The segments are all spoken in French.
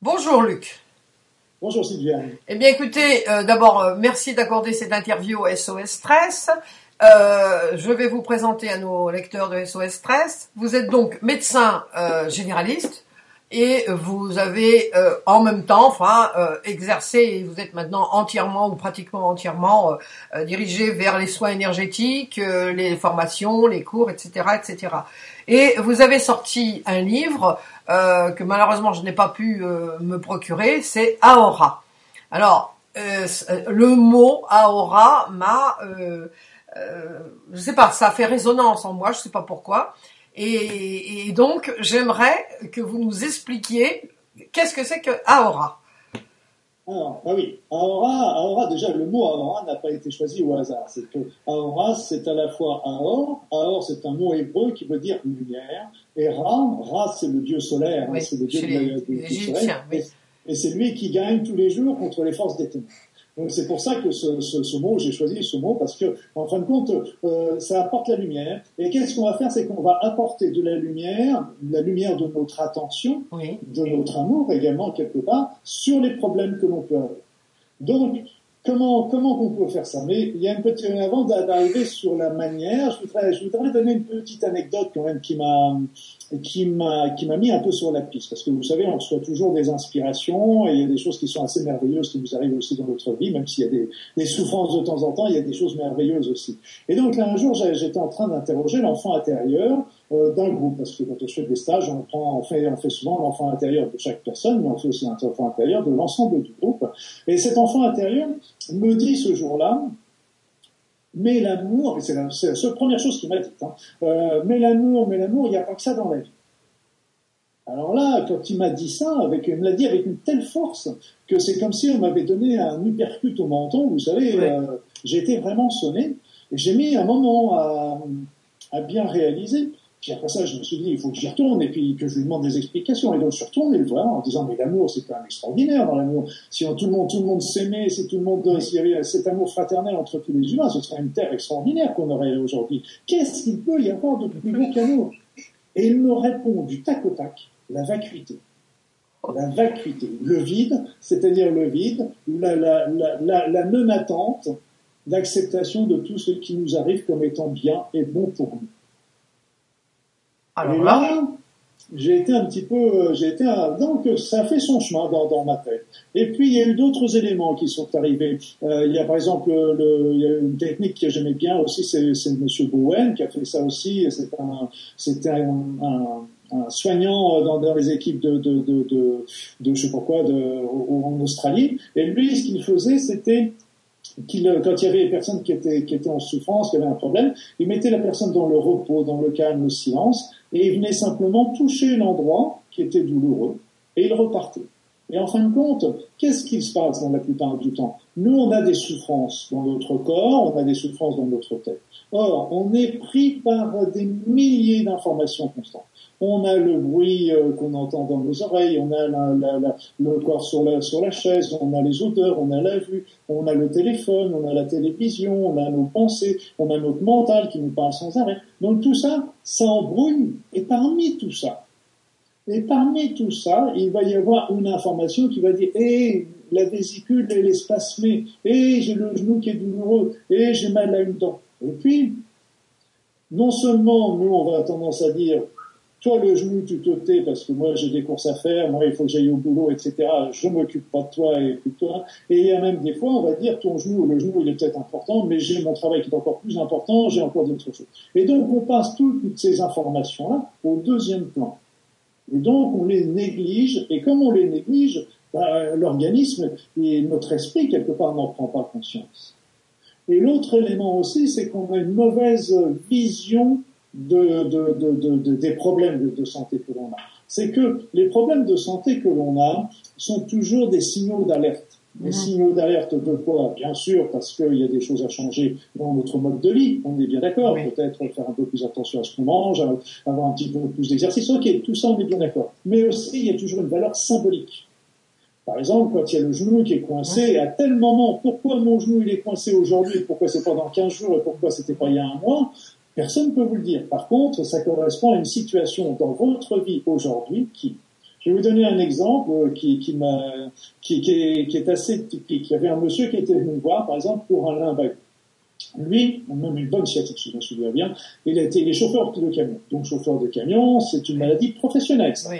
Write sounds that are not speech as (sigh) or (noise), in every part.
Bonjour Luc. Bonjour Sylviane. Eh bien écoutez, euh, d'abord euh, merci d'accorder cette interview au SOS Stress. Euh, je vais vous présenter à nos lecteurs de SOS Stress. Vous êtes donc médecin généraliste et vous avez en même temps, enfin, exercé et vous êtes maintenant entièrement ou pratiquement entièrement dirigé vers les soins énergétiques, les formations, les cours, etc., etc. Et vous avez sorti un livre euh, que malheureusement je n'ai pas pu euh, me procurer, c'est Aora. Alors, euh, le mot Aora m'a, je sais pas, ça fait résonance en moi, je sais pas pourquoi. Et, et donc, j'aimerais que vous nous expliquiez qu'est-ce que c'est que Aora. Alors, ah oui, Aora, Aora, déjà le mot Aora n'a pas été choisi au hasard. C'est que Aora, c'est à la fois Aor, Aor c'est un mot hébreu qui veut dire lumière, et Ra, Ra c'est le dieu solaire, hein, c'est le dieu du soleil, et c'est lui qui gagne tous les jours contre les forces des ténèbres. Donc c'est pour ça que ce, ce, ce mot, j'ai choisi ce mot parce que en fin de compte, euh, ça apporte la lumière. Et qu'est-ce qu'on va faire, c'est qu'on va apporter de la lumière, la lumière de notre attention, de notre amour également quelque part, sur les problèmes que l'on peut avoir. Donc Comment, comment on peut faire ça? Mais il y a une petite, avant d'arriver sur la manière, je voudrais, je voudrais donner une petite anecdote quand même qui m'a, qui m'a, qui m'a mis un peu sur la piste. Parce que vous savez, on reçoit toujours des inspirations et il y a des choses qui sont assez merveilleuses qui nous arrivent aussi dans notre vie, même s'il y a des, des souffrances de temps en temps, il y a des choses merveilleuses aussi. Et donc là, un jour, j'étais en train d'interroger l'enfant intérieur euh, d'un groupe, parce que quand on fait des stages, on prend, on fait, on fait souvent l'enfant intérieur de chaque personne, mais on fait aussi un enfant intérieur de l'ensemble du groupe. Et cet enfant intérieur me dit ce jour-là, mais l'amour, et c'est la, seule première chose qu'il m'a dit, hein, euh, mais l'amour, mais l'amour, il n'y a pas que ça dans la vie. Alors là, quand il m'a dit ça, avec, il me l'a dit avec une telle force que c'est comme si on m'avait donné un uppercut au menton. Vous savez, euh, j'ai été vraiment sonné. Et j'ai mis un moment à, à bien réaliser puis après ça, je me suis dit, il faut que j'y retourne et puis que je lui demande des explications. Et donc, je suis retourné le voir en disant, mais l'amour, c'est quand même extraordinaire dans l'amour. Si tout le monde, tout le monde s'aimait, si tout le monde, s'il y avait cet amour fraternel entre tous les humains, ce serait une terre extraordinaire qu'on aurait aujourd'hui. Qu'est-ce qu'il peut y avoir de plus beau qu'amour? Et il me répond du tac au tac, la vacuité. La vacuité. Le vide, c'est-à-dire le vide, la, la, la, la non-attente d'acceptation de tout ce qui nous arrive comme étant bien et bon pour nous. Alors là, j'ai été un petit peu, euh, j'ai été donc ça fait son chemin dans, dans, ma tête. Et puis il y a eu d'autres éléments qui sont arrivés. Euh, il y a par exemple le, il y a une technique que j'aimais bien aussi, c'est, c'est Monsieur Bowen qui a fait ça aussi. C'est un, c'était un, un, soignant euh, dans, dans, les équipes de, de, de, de, de je sais pas quoi, de, en Australie. Et lui, ce qu'il faisait, c'était qu'il, quand il y avait des personnes qui étaient, qui étaient en souffrance, qui avaient un problème, il mettait la personne dans le repos, dans le calme, le silence, et il venait simplement toucher l'endroit qui était douloureux, et il repartait. Et en fin de compte, qu'est-ce qui se passe dans la plupart du temps? Nous, on a des souffrances dans notre corps, on a des souffrances dans notre tête. Or, on est pris par des milliers d'informations constantes. On a le bruit euh, qu'on entend dans nos oreilles, on a le corps sur la, sur la chaise, on a les odeurs, on a la vue, on a le téléphone, on a la télévision, on a nos pensées, on a notre mental qui nous parle sans arrêt. Donc tout ça, ça embrouille. Et parmi tout ça, et parmi tout ça, il va y avoir une information qui va dire, eh, la vésicule, elle est spasmée, eh, j'ai le genou qui est douloureux, eh, j'ai mal à une dent. Et puis, non seulement nous, on va tendance à dire, toi le genou tu te tais parce que moi j'ai des courses à faire, moi il faut que j'aille au boulot, etc. Je m'occupe pas de toi et de toi. Et il y a même des fois on va dire ton genou, le genou il est peut-être important, mais j'ai mon travail qui est encore plus important, j'ai encore d'autres choses. Et donc on passe toutes ces informations là au deuxième plan. Et donc on les néglige, et comme on les néglige, bah, l'organisme et notre esprit quelque part n'en prend pas conscience. Et l'autre élément aussi, c'est qu'on a une mauvaise vision de, de, de, des problèmes de, santé que l'on a. C'est que les problèmes de santé que l'on a sont toujours des signaux d'alerte. Mhm. signaux d'alerte de quoi Bien sûr, parce qu'il y a des choses à changer dans notre mode de vie, on est bien d'accord. Peut-être faire un peu plus attention à ce qu'on mange, avoir un petit peu plus d'exercice. Ok, tout ça, on est bien d'accord. Mais aussi, il y a toujours une valeur symbolique. Par exemple, quand il y a le genou qui est coincé, à tel moment, pourquoi mon genou il est coincé aujourd'hui, pourquoi c'est pas dans 15 jours et pourquoi c'était pas il y a un mois, Personne ne peut vous le dire. Par contre, ça correspond à une situation dans votre vie aujourd'hui qui, Je vais vous donner un exemple qui, qui, m'a, qui, qui, est, qui est assez typique. Il y avait un monsieur qui était venu me voir, par exemple, pour un limbago. Lui, même une bonne sciatique, si je me souviens bien, il a été les chauffeurs de camion. Donc, chauffeur de camion, c'est une maladie professionnelle. Ça. Oui.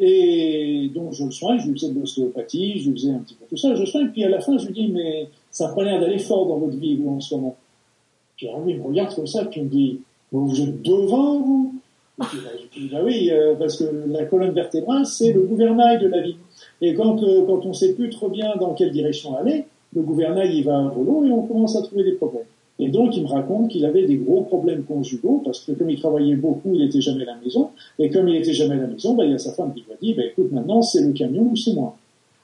Et donc, je le soigne, je lui faisais de l'ostéopathie, je lui faisais un petit peu tout ça, je le soigne, puis à la fin, je lui dis, mais ça n'a pas l'air d'aller fort dans votre vie, vous, en ce moment. Puis alors, lui, il me regarde comme ça, puis il me dit, vous êtes devant, vous? Bah, bah oui, euh, parce que la colonne vertébrale, c'est le gouvernail de la vie. Et quand, euh, quand on sait plus trop bien dans quelle direction aller, le gouvernail, il va un volo et on commence à trouver des problèmes. Et donc, il me raconte qu'il avait des gros problèmes conjugaux, parce que comme il travaillait beaucoup, il était jamais à la maison. Et comme il était jamais à la maison, bah, il y a sa femme qui lui a dit, bah, écoute, maintenant, c'est le camion ou c'est moi.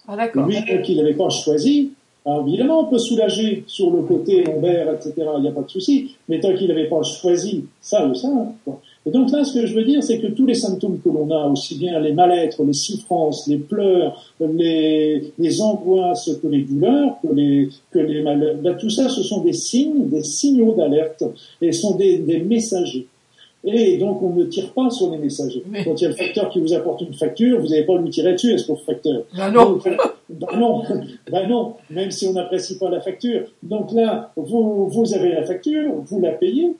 Ah, d'accord. Lui, donc, il n'avait pas choisi. Alors, évidemment, on peut soulager sur le côté lombaire, etc. Il n'y a pas de souci. Mais tant qu'il n'avait pas choisi ça ou ça. Bon. Et donc là, ce que je veux dire, c'est que tous les symptômes que l'on a, aussi bien les mal-être, les souffrances, les pleurs, les, les angoisses que les douleurs, que les, que les mal ben, tout ça, ce sont des signes, des signaux d'alerte, et sont des, des messagers. Et donc, on ne tire pas sur les messagers. Oui. Quand il y a le facteur qui vous apporte une facture, vous n'avez pas à lui tirer dessus, est-ce pauvre facteur Ah non. Donc, ben non, (laughs) ben non, même si on n'apprécie pas la facture. Donc là, vous, vous avez la facture, vous la payez,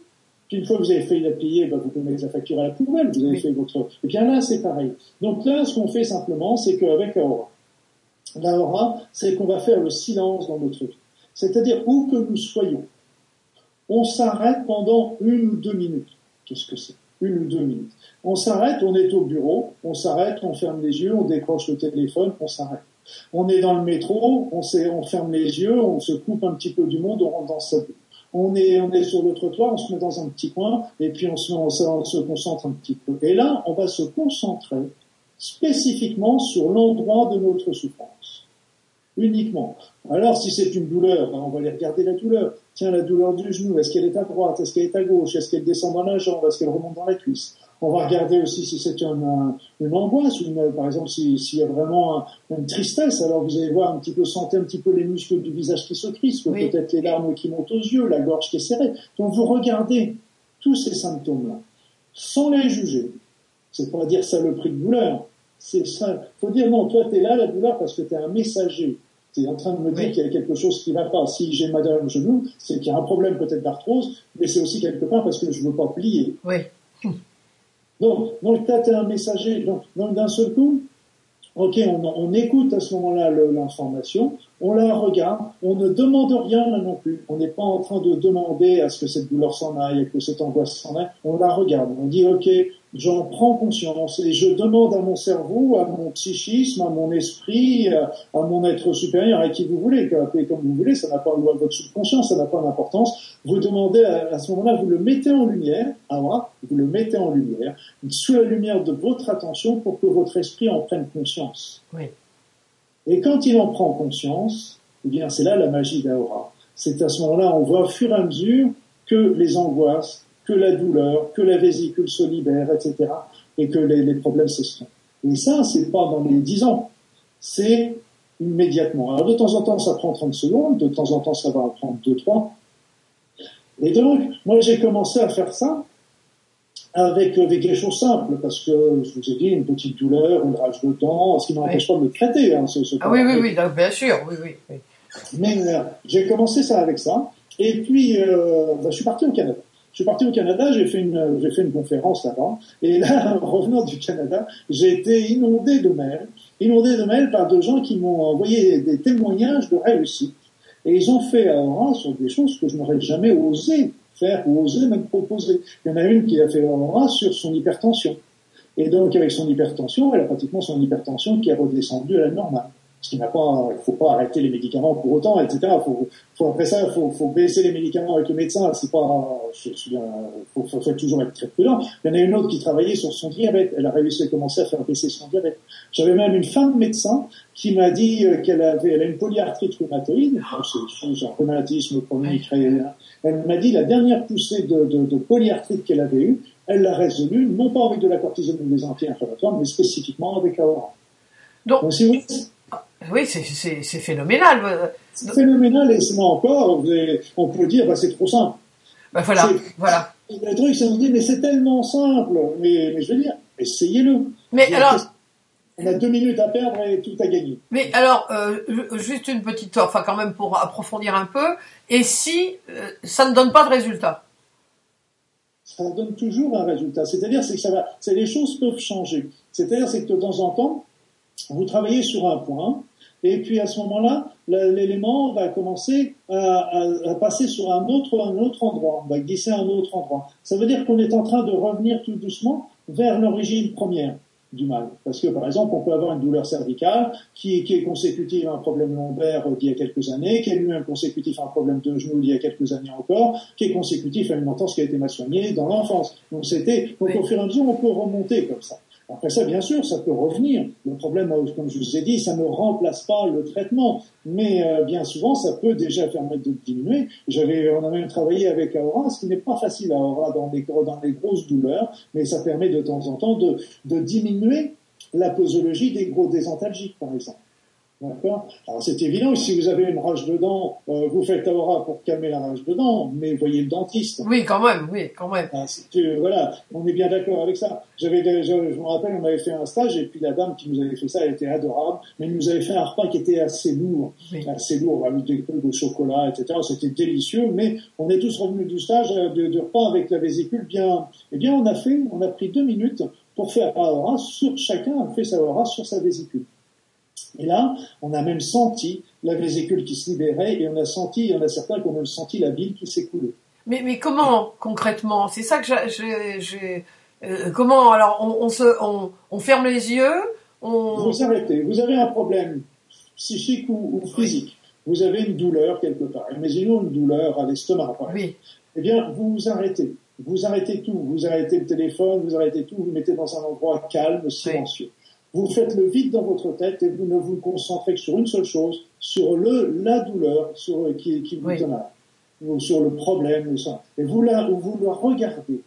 puis une fois que vous avez fait la payer, ben vous pouvez mettre la facture à la poubelle, vous avez Oui. fait votre... Et bien là, c'est pareil. Donc là, ce qu'on fait simplement, c'est qu'avec Aura, la Aura, c'est qu'on va faire le silence dans notre vie. C'est-à-dire, où que nous soyons, on s'arrête pendant une ou deux minutes. Qu'est-ce que c'est? Une ou deux minutes. On s'arrête, on est au bureau, on s'arrête, on ferme les yeux, on décroche le téléphone, on s'arrête. On est dans le métro, on ferme les yeux, on se coupe un petit peu du monde, on rentre dans sa bulle. On est, on est sur le trottoir, on se met dans un petit coin, et puis on se, on se, on se concentre un petit peu. Et là, on va se concentrer spécifiquement sur l'endroit de notre souffrance. Uniquement. Alors, si c'est une douleur, ben, on va aller regarder la douleur. Tiens, la douleur du genou, est-ce qu'elle est à droite, est-ce qu'elle est à gauche, est-ce qu'elle descend dans la jambe, est-ce qu'elle remonte dans la cuisse? On va regarder aussi si c'est une, un- une angoisse, une, par exemple, si- s'il y a vraiment un- une tristesse, alors vous allez voir un petit peu, sentez un petit peu les muscles du visage qui se crispent, Oui. peut-être les larmes qui montent aux yeux, la gorge qui est serrée. Donc vous regardez tous ces symptômes-là, sans les juger. C'est pas dire ça le prix de douleur. C'est ça. Faut dire non, toi t'es là la douleur parce que t'es un messager. T'es en train de me dire Oui. qu'il y a quelque chose qui va pas. Si j'ai mal au genou, c'est qu'il y a un problème peut-être d'arthrose, mais c'est aussi quelque part parce que je veux pas plier. Oui. Donc, donc un messager. Donc, d'un seul coup, ok, on, écoute à ce moment-là l'information, on la regarde, on ne demande rien non plus. On n'est pas en train de demander à ce que cette douleur s'en aille, à que cette angoisse s'en aille. On la regarde. On dit, ok, j'en prends conscience et je demande à mon cerveau, à mon psychisme, à mon esprit, à, à mon être supérieur, à qui vous voulez, que- appelez comme vous voulez, ça n'a pas votre subconscient, ça n'a pas d'importance. Vous demandez à, à ce moment-là, vous le mettez en lumière, ah, voilà, vous le mettez en lumière, sous la lumière de votre attention pour que votre esprit en prenne conscience. Oui. Et quand il en prend conscience, eh bien, c'est là la magie d'Aura. C'est à ce moment-là, on voit au fur et à mesure que les angoisses, que la douleur, que la vésicule se libère, etc., et que les, les problèmes s'estompent. Et ça, c'est pas dans les 10 ans. C'est immédiatement. Alors, de temps en temps, ça prend 30 secondes, de temps en temps, ça va en prendre 2, 3. Et donc, moi, j'ai commencé à faire ça avec, avec des choses simples, parce que, je vous ai dit, une petite douleur, une rage de dents, ce qui n'empêche pas de me traiter, hein, ce, ce Ah oui, oui, oui, donc, bien sûr, oui, oui. oui. mais euh, j'ai commencé ça avec ça. Et puis, euh, bah, je suis parti au Canada. Je suis parti au Canada, j'ai fait une, j'ai fait une conférence là-bas. Et là, (laughs) en revenant du Canada, j'ai été inondé de mails, inondé de mails par deux gens qui m'ont envoyé des témoignages de réussite. Et ils ont fait à sur des choses que je n'aurais jamais osé faire ou osé même proposer. Il y en a une qui a fait à sur son hypertension. Et donc, avec son hypertension, elle a pratiquement son hypertension qui est redescendue à la normale. Ce qui n'a pas, il faut pas arrêter les médicaments pour autant, etc. Faut, faut après ça, faut, faut baisser les médicaments avec le médecin. C'est pas, je, je, faut, faut, faut toujours être très prudent. Il y en a une autre qui travaillait sur son diabète. Elle a réussi à commencer à faire baisser son diabète. J'avais même une femme médecin qui m'a dit qu'elle avait, elle a une polyarthrite rhumatoïde. C'est un rhumatisme chronique. Elle m'a dit la dernière poussée de, de, de polyarthrite qu'elle avait eue, elle l'a résolue, non pas avec de la cortisone ou des anti-inflammatoires, mais spécifiquement avec Aura. Donc, Donc si vous, oui, c'est- phénoménal. c'est phénoménal et c'est encore, on peut dire, bah, c'est trop simple. Ben voilà, voilà. Le truc, c'est on se dit, mais c'est tellement simple. Mais, mais je veux dire, essayez-le. Mais alors, On a deux minutes à perdre et tout a gagné. Mais alors, euh, juste une petite, enfin quand même pour approfondir un peu, et si euh, ça ne donne pas de résultat? Ça donne toujours un résultat. C'est-à-dire c'est que ça va, c'est les choses peuvent changer. C'est-à-dire c'est que de temps en temps, vous travaillez sur un point, et puis à ce moment-là, l'élément va commencer à, à, passer sur un autre, un autre endroit, va glisser à un autre endroit. Ça veut dire qu'on est en train de revenir tout doucement vers l'origine première du mal. Parce que, par exemple, on peut avoir une douleur cervicale qui, qui est consécutive à un problème lombaire d'il y a quelques années, qui est lui-même consécutif à un problème de genou d'il y a quelques années encore, qui est consécutif à une entorse qui a été mal soignée dans l'enfance. Donc c'était, donc au fur et à mesure, on peut remonter comme ça. Après ça, bien sûr, ça peut revenir. Le problème, euh, comme je vous ai dit, ça ne remplace pas le traitement, mais euh, bien souvent, ça peut déjà permettre de diminuer. J'avais, on a même travaillé avec Aura, ce qui n'est pas facile à Aura dans les, dans grosses douleurs, mais ça permet de temps en temps de, de diminuer la posologie des gros désentalgiques, par exemple. D'accord Alors c'est évident, si vous avez une rage de dents, euh, vous faites aura pour calmer la rage de dents, mais voyez le dentiste. Oui, quand même, oui, quand même. Ah, voilà, on est bien d'accord avec ça. J'avais, je, je, me rappelle, on avait fait un stage et puis la dame qui nous avait fait ça, elle était adorable, mais elle nous avait fait un repas qui était assez lourd, assez lourd, avec des peu de chocolat, etc. C'était délicieux, mais on est tous revenus du stage euh, de, de repas avec la vésicule bien. Eh bien, on a fait, on a pris deux minutes pour faire aura sur chacun a fait sa aura sur sa vésicule. Et là, on a même senti la vésicule qui se libérait et on a senti, il y en a certains qui ont même senti la bile qui s'écoulait. Mais, mais comment concrètement? C'est ça que j'ai. Euh, comment alors on, se, on, ferme les yeux on... Vous arrêtez. Vous avez un problème psychique ou, physique. Vous avez une douleur quelque part. Imaginons une douleur à l'estomac. Oui. Eh bien, vous vous arrêtez. Vous arrêtez tout. Vous arrêtez le téléphone. Vous arrêtez tout. Vous, vous mettez dans un endroit calme, silencieux. Vous faites le vide dans votre tête et vous ne vous concentrez que sur une seule chose, sur le, la douleur sur, qui, qui vous oui. donne, ou sur le problème, ou ça. Et vous la, vous la regardez,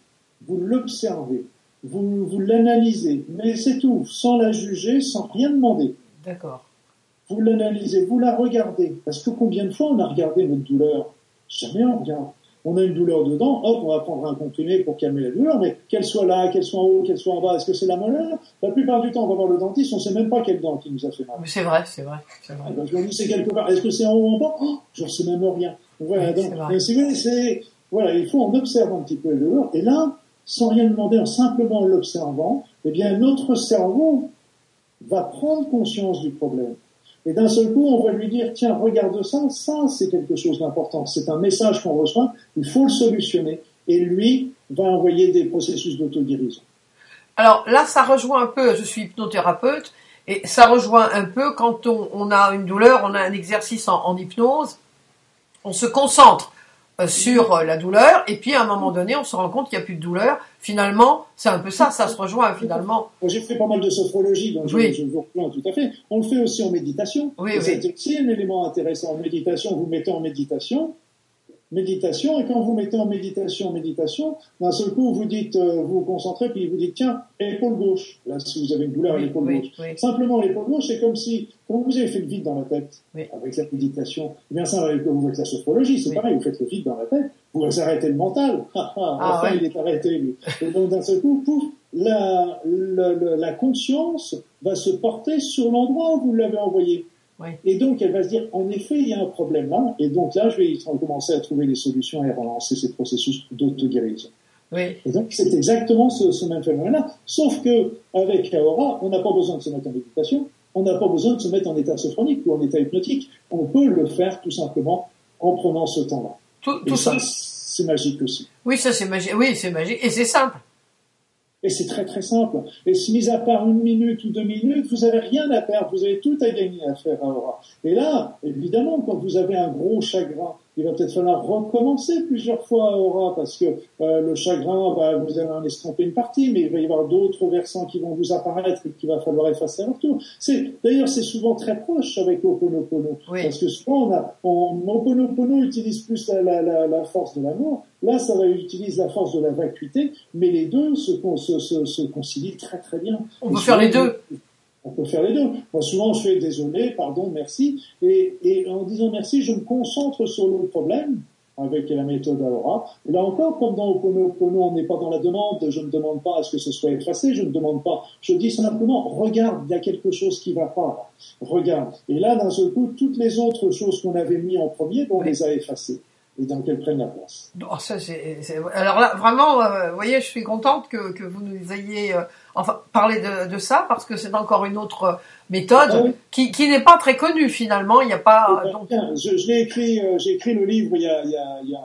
vous l'observez, vous, vous l'analysez, mais c'est tout, sans la juger, sans rien demander. D'accord. Vous l'analysez, vous la regardez. Parce que combien de fois on a regardé notre douleur? Jamais on regarde on a une douleur dedans, hop, on va prendre un comprimé pour calmer la douleur, mais qu'elle soit là, qu'elle soit en haut, qu'elle soit en bas, est-ce que c'est la molaire La plupart du temps, on va voir le dentiste, on sait même pas quelle dent qui nous a fait mal. C'est vrai, c'est vrai, c'est vrai. Donc, je me dis, c'est quelque part. Est-ce que c'est en haut ou en bas? Oh, Je ne sais même rien. Voilà, oui, donc, c'est, voilà, il faut en observer un petit peu la douleur, et là, sans rien demander, en simplement l'observant, eh bien, notre cerveau va prendre conscience du problème. Et d'un seul coup, on va lui dire, tiens, regarde ça, ça c'est quelque chose d'important. C'est un message qu'on reçoit, il faut le solutionner. Et lui va envoyer des processus d'autoguérison. Alors là, ça rejoint un peu, je suis hypnothérapeute, et ça rejoint un peu quand on, a une douleur, on a un exercice en, hypnose, on se concentre sur euh, la douleur, et puis à un moment donné, on se rend compte qu'il n'y a plus de douleur. Finalement, c'est un peu ça, ça se rejoint finalement. J'ai fait pas mal de sophrologie, donc je, je, vous rejoins tout à fait. On le fait aussi en méditation. Oui, c'est aussi un élément intéressant. En méditation, vous mettez en méditation, méditation, et quand vous mettez en méditation, méditation, d'un seul coup, vous dites, euh, vous vous concentrez, puis vous dites, tiens, épaule gauche. Là, si vous avez une douleur à l'épaule gauche. Simplement, l'épaule gauche, c'est comme si, quand vous avez fait le vide dans la tête, avec la méditation, eh bien ça, avec, vous faites la sophrologie, c'est pareil, vous faites le vide dans la tête, vous arrêtez le mental. (laughs) Ah, ah, ah, enfin, il est arrêté, lui. Et donc, d'un seul coup, pouf, la, la, la conscience va se porter sur l'endroit où vous l'avez envoyé. Et donc, elle va se dire, en effet, il y a un problème là, et donc là, je vais commencer à trouver des solutions et à relancer ces processus d'auto-guérison. Oui. Et donc, c'est exactement ce, ce même phénomène-là. Sauf que, avec Aura, on n'a pas besoin de se mettre en méditation, on n'a pas besoin de se mettre en état sophronique ou en état hypnotique. On peut le faire tout simplement en prenant ce temps-là. Tout, tout ça, c'est magique aussi. Oui, ça c'est magique. Oui, c'est magique. Et c'est simple. Et c'est très très simple. Et si mis à part une minute ou deux minutes, vous avez rien à perdre, vous avez tout à gagner à faire à. Et là, évidemment, quand vous avez un gros chagrin, il va peut-être falloir recommencer plusieurs fois à Aura parce que euh, le chagrin, bah, vous allez en estomper une partie, mais il va y avoir d'autres versants qui vont vous apparaître et qu'il va falloir effacer à leur tour. C'est, d'ailleurs, c'est souvent très proche avec Oponopono. Oui. Parce que souvent, on a, on, Oponopono utilise plus la, la, la, la force de l'amour. Là, ça va utiliser la force de la vacuité, mais les deux se, se, se, se concilient très très bien. On peut faire les deux. On peut faire les deux. Moi, souvent, je fais désolé, pardon, merci. Et, et en disant merci, je me concentre sur le problème avec la méthode Aora. Et là encore, comme dans Oponopono, on n'est pas dans la demande, je ne demande pas à ce que ce soit effacé, je ne demande pas, je dis simplement, regarde, il y a quelque chose qui va pas, regarde. Et là, d'un seul coup, toutes les autres choses qu'on avait mis en premier, on les a effacées et dans qu'elles prennent la place. Oh, ça, c'est, Alors là, vraiment, euh, vous voyez, je suis contente que, que vous nous ayez euh, enfin parlé de, de, ça parce que c'est encore une autre euh, méthode ah qui, qui n'est pas très connue finalement. Il n'y a pas. Donc... Je, je l'ai écrit, j'ai écrit le livre il y a, il y a, il y a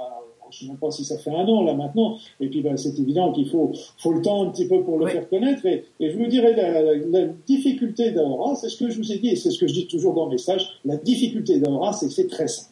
je ne sais pas si ça fait un an là maintenant, et puis ben, c'est évident qu'il faut, faut le temps un petit peu pour le faire connaître, et, et je vous dirais la, la, la difficulté d'Aura, c'est ce que je vous ai dit, et c'est ce que je dis toujours dans le message, la difficulté d'Aura, c'est que c'est très simple.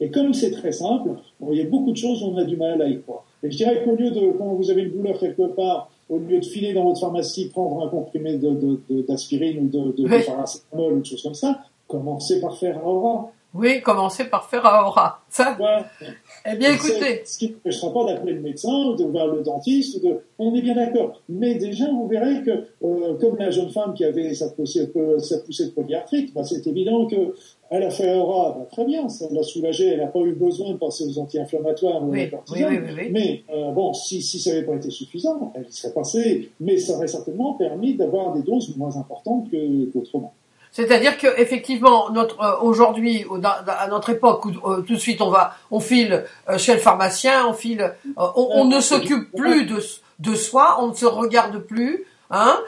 Et comme c'est très simple, bon, il y a beaucoup de choses, on a du mal à y croire. Et je dirais qu'au lieu de, quand vous avez une douleur quelque part, au lieu de filer dans votre pharmacie, prendre un comprimé d'aspirine de, de, ou de, paracétamol ou de choses comme ça, commencez par faire Aura. Oui, commencez par faire Aura. Ça. Ouais. Eh bien, écoutez. Ce qui ne pas d'appeler le médecin ou de voir le dentiste. De... On est bien d'accord. Mais déjà, vous verrez que, euh, comme la jeune femme qui avait sa poussée, sa poussée de polyarthrite, bah, c'est évident que elle a fait aura, bah, très bien, ça l'a soulagée, elle n'a pas eu besoin de passer aux anti-inflammatoires ou oui, oui, oui, Mais euh, bon, si, si ça n'avait pas été suffisant, elle serait passée, mais ça aurait certainement permis d'avoir des doses moins importantes qu'autrement. C'est-à-dire que effectivement, notre euh, aujourd'hui, à notre époque, où euh, tout de suite on va, on file euh, chez le pharmacien, on file, on, on, ne s'occupe plus de, de soi, on ne se regarde plus, hein,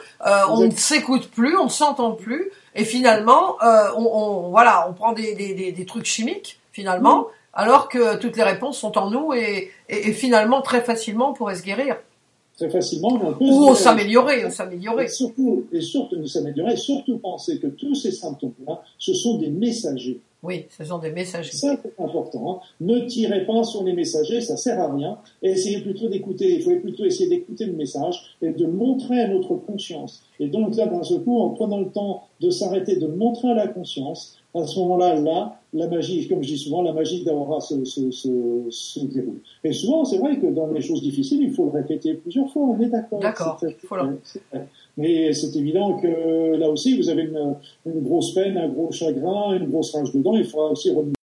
on ne s'écoute plus, on ne s'entend plus, et finalement, on, on, voilà, on prend des, des, des, trucs chimiques finalement, alors que toutes les réponses sont en nous et, et, et finalement très facilement on pourrait se guérir très facilement. Ou s'améliorer, s'améliorer. Et surtout, et surtout s'améliorer, surtout penser que tous ces symptômes-là, ce sont des messagers. Oui, ce sont des messagers. Ça, c'est important. Hein. Ne tirez pas sur les messagers, ça sert à rien. Et essayez plutôt d'écouter. Il faut plutôt essayer d'écouter le message et de montrer à notre conscience. Et donc là, d'un seul coup, en prenant le temps de s'arrêter, de montrer à la conscience, à ce moment-là, là, la magie, comme je dis souvent, la magie d'Aura se, se, se, se, déroule. Et souvent, c'est vrai que dans les choses difficiles, il faut le répéter plusieurs fois, on est d'accord. D'accord. Mais c'est évident que là aussi, vous avez une, une, grosse peine, un gros chagrin, une grosse rage dedans, il faudra aussi remonter